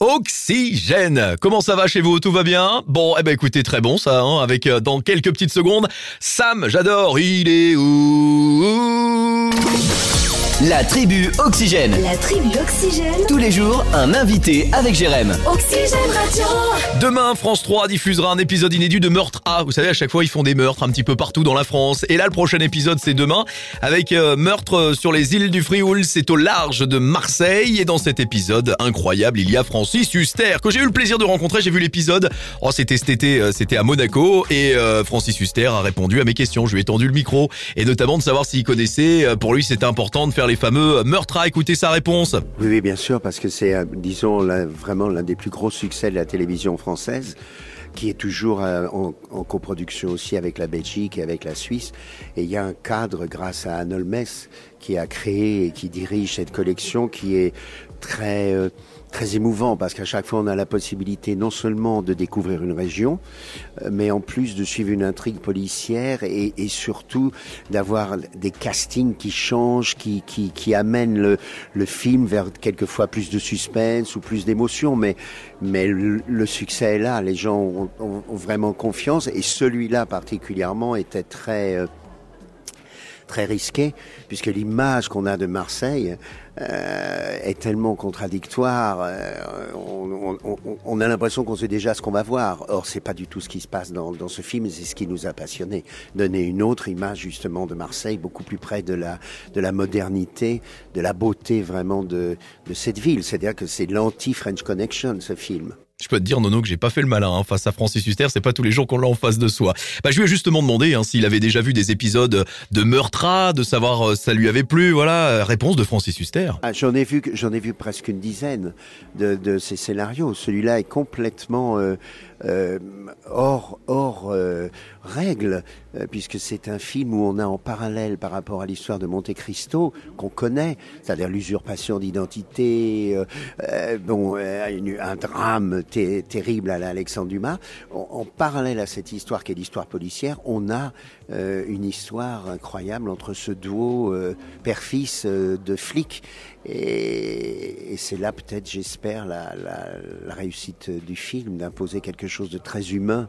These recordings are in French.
Oxygène. Comment ça va chez vous? Tout va bien? Bon, eh ben écoutez, très bon ça, hein, avec euh, dans quelques petites secondes, Sam, j'adore, il est où? La tribu Oxygène. La tribu Oxygène. Tous les jours, un invité avec Jérém. Oxygène Radio. Demain, France 3 diffusera un épisode inédit de Meurtre A. Vous savez, à chaque fois, ils font des meurtres un petit peu partout dans la France. Et là, le prochain épisode, c'est demain, avec euh, Meurtre sur les îles du Frioul. C'est au large de Marseille. Et dans cet épisode incroyable, il y a Francis Huster, que j'ai eu le plaisir de rencontrer. J'ai vu l'épisode. Oh, c'était cet été, euh, c'était à Monaco. Et euh, Francis Huster a répondu à mes questions. Je lui ai tendu le micro. Et notamment de savoir s'il connaissait. Euh, Pour lui, c'était important de faire les fameux Meurtres. Écoutez sa réponse. Oui, bien sûr, parce que c'est, euh, disons, vraiment l'un des plus gros succès de la télévision française, qui est toujours euh, en, coproduction aussi avec la Belgique et avec la Suisse. Et il y a un cadre grâce à Anne Holmes qui a créé et qui dirige cette collection qui est très euh, très émouvant parce qu'à chaque fois on a la possibilité non seulement de découvrir une région, euh, mais en plus de suivre une intrigue policière et, et surtout d'avoir des castings qui changent, qui, qui, qui amènent le, le film vers quelquefois plus de suspense ou plus d'émotion. Mais, mais le, succès est là, les gens ont, ont- ont vraiment confiance et celui-là particulièrement était très... très risqué, puisque l'image qu'on a de Marseille euh, est tellement contradictoire. euh, on, on- on- a l'impression qu'on sait déjà ce qu'on va voir. Or, c'est pas du tout ce qui se passe dans, dans ce film, c'est ce qui nous a passionnés. Donner une autre image justement de Marseille, beaucoup plus près de la, de la modernité, de la beauté vraiment de, de cette ville. C'est-à-dire que c'est l'anti-French Connection, ce film. Je peux te dire, Nono, que j'ai pas fait le malin hein, face à Francis Huster. C'est pas tous les jours qu'on l'a en face de soi. Bah, je lui ai justement demandé hein, s'il avait déjà vu des épisodes de Meurtre A, de savoir euh, ça lui avait plu. Voilà, réponse de Francis Huster. Ah, j'en ai vu, j'en ai vu presque une dizaine de, de ces scénarios. Celui-là est complètement euh, euh, hors hors euh, règle, euh, puisque c'est un film où on a en parallèle par rapport à l'histoire de Monte Cristo qu'on connaît, c'est-à-dire l'usurpation d'identité, euh, bon, un drame terrible à la Alexandre Dumas. En, en parallèle à cette histoire qui est l'histoire policière, on a euh, une histoire incroyable entre ce duo euh, père-fils euh, de flics. Et, et c'est là peut-être, j'espère, la, la, la réussite du film, d'imposer quelque chose de très humain,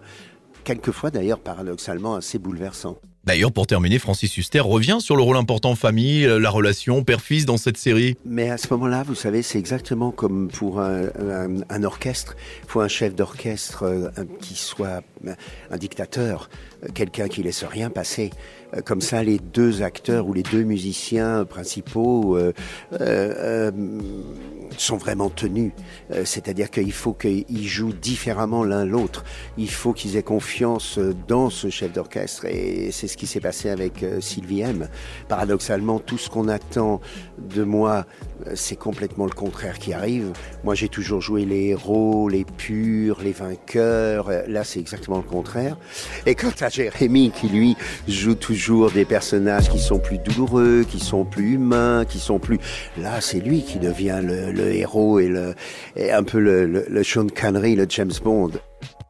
quelquefois d'ailleurs paradoxalement assez bouleversant. D'ailleurs, pour terminer, Francis Huster revient sur le rôle important famille, euh, la relation père-fils dans cette série. Mais à ce moment-là, vous savez, c'est exactement comme pour un, orchestre. Il faut un chef d'orchestre euh, qui soit euh, un dictateur, quelqu'un qui laisse rien passer. Comme ça, les deux acteurs ou les deux musiciens principaux sont vraiment tenus. Euh, C'est-à-dire qu'il faut qu'ils jouent différemment l'un l'autre. Il faut qu'ils aient confiance euh, dans ce chef d'orchestre. Et c'est ce qui s'est passé avec euh, Sylvie M. Paradoxalement, tout ce qu'on attend de moi, c'est complètement le contraire qui arrive. Moi, j'ai toujours joué les héros, les purs, les vainqueurs. Là, c'est exactement le contraire. Et quant à Jérémy, qui lui joue toujours des personnages qui sont plus douloureux, qui sont plus humains, qui sont plus... Là, c'est lui qui devient le, le héros et, le, et un peu le, le, le Sean Connery, le James Bond.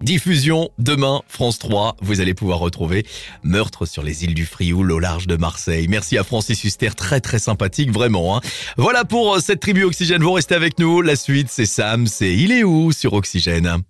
Diffusion demain, France 3. Vous allez pouvoir retrouver Meurtre sur les îles du Frioul au large de Marseille. Merci à Francis Huster, très très sympathique, vraiment. Hein. Voilà pour euh, cette tribu Oxygène. Vous restez avec nous. La suite, c'est Sam, c'est Il est où sur Oxygène?